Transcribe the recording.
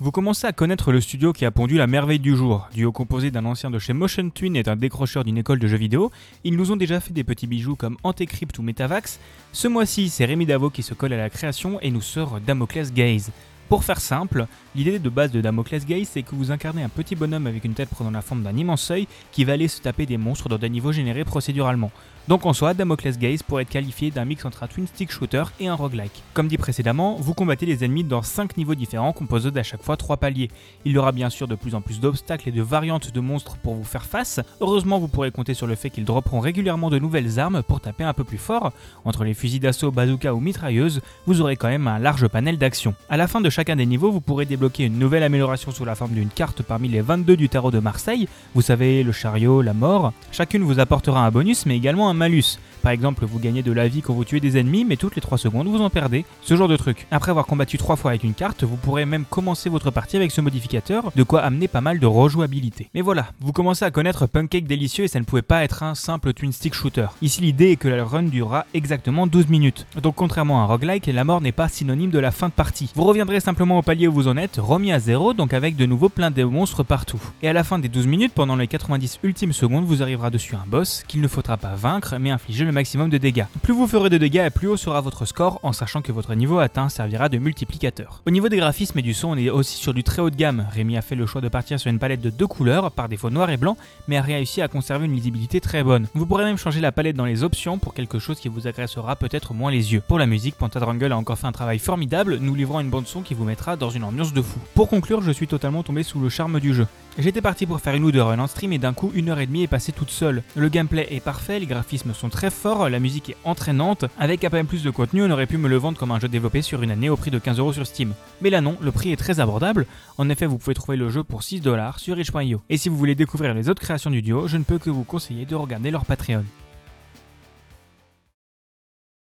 Vous commencez à connaître le studio qui a pondu la merveille du jour. Duo composé d'un ancien de chez Motion Twin et d'un décrocheur d'une école de jeux vidéo, ils nous ont déjà fait des petits bijoux comme Antecrypt ou Metavax. Ce mois-ci, c'est Rémi Davo qui se colle à la création et nous sort Damocles Gaze. Pour faire simple, l'idée de base de Damocles Gaze, c'est que vous incarnez un petit bonhomme avec une tête prenant la forme d'un immense œil qui va aller se taper des monstres dans des niveaux générés procéduralement. Donc en soi, Damocles Gaze pourrait être qualifié d'un mix entre un twin stick shooter et un roguelike. Comme dit précédemment, vous combattez les ennemis dans 5 niveaux différents composés d'à chaque fois 3 paliers. Il y aura bien sûr de plus en plus d'obstacles et de variantes de monstres pour vous faire face. Heureusement, vous pourrez compter sur le fait qu'ils dropperont régulièrement de nouvelles armes pour taper un peu plus fort. Entre les fusils d'assaut, bazooka ou mitrailleuses, vous aurez quand même un large panel d'actions. À la fin de chacun des niveaux, vous pourrez débloquer une nouvelle amélioration sous la forme d'une carte parmi les 22 du tarot de Marseille. Vous savez, le chariot, la mort. Chacune vous apportera un bonus mais également un malus. Par exemple, vous gagnez de la vie quand vous tuez des ennemis, mais toutes les 3 secondes vous en perdez. Ce genre de truc. Après avoir combattu 3 fois avec une carte, vous pourrez même commencer votre partie avec ce modificateur, de quoi amener pas mal de rejouabilité. Mais voilà, vous commencez à connaître Pancake délicieux et ça ne pouvait pas être un simple twin stick shooter. Ici l'idée est que la run durera exactement 12 minutes. Donc contrairement à un roguelike, la mort n'est pas synonyme de la fin de partie. Vous reviendrez simplement au palier où vous en êtes, remis à zéro, donc avec de nouveau plein de monstres partout. Et à la fin des 12 minutes, pendant les 90 ultimes secondes, vous arrivera dessus un boss qu'il ne faudra pas vaincre, mais infliger le maximum de dégâts. Plus vous ferez de dégâts, plus haut sera votre score, en sachant que votre niveau atteint servira de multiplicateur. Au niveau des graphismes et du son, on est aussi sur du très haut de gamme. Rémi a fait le choix de partir sur une palette de deux couleurs, par défaut noir et blanc, mais a réussi à conserver une lisibilité très bonne. Vous pourrez même changer la palette dans les options pour quelque chose qui vous agressera peut-être moins les yeux. Pour la musique, Pantadrangle a encore fait un travail formidable, nous livrant une bande son vous mettra dans une ambiance de fou. Pour conclure, je suis totalement tombé sous le charme du jeu. J'étais parti pour faire une ou deux runs en stream et d'un coup une heure et demie est passée toute seule. Le gameplay est parfait, les graphismes sont très forts, la musique est entraînante. Avec à peine plus de contenu, on aurait pu me le vendre comme un jeu développé sur une année au prix de 15€ sur Steam. Mais là non, le prix est très abordable. En effet, vous pouvez trouver le jeu pour 6$ sur itch.io. Et si vous voulez découvrir les autres créations du duo, je ne peux que vous conseiller de regarder leur Patreon.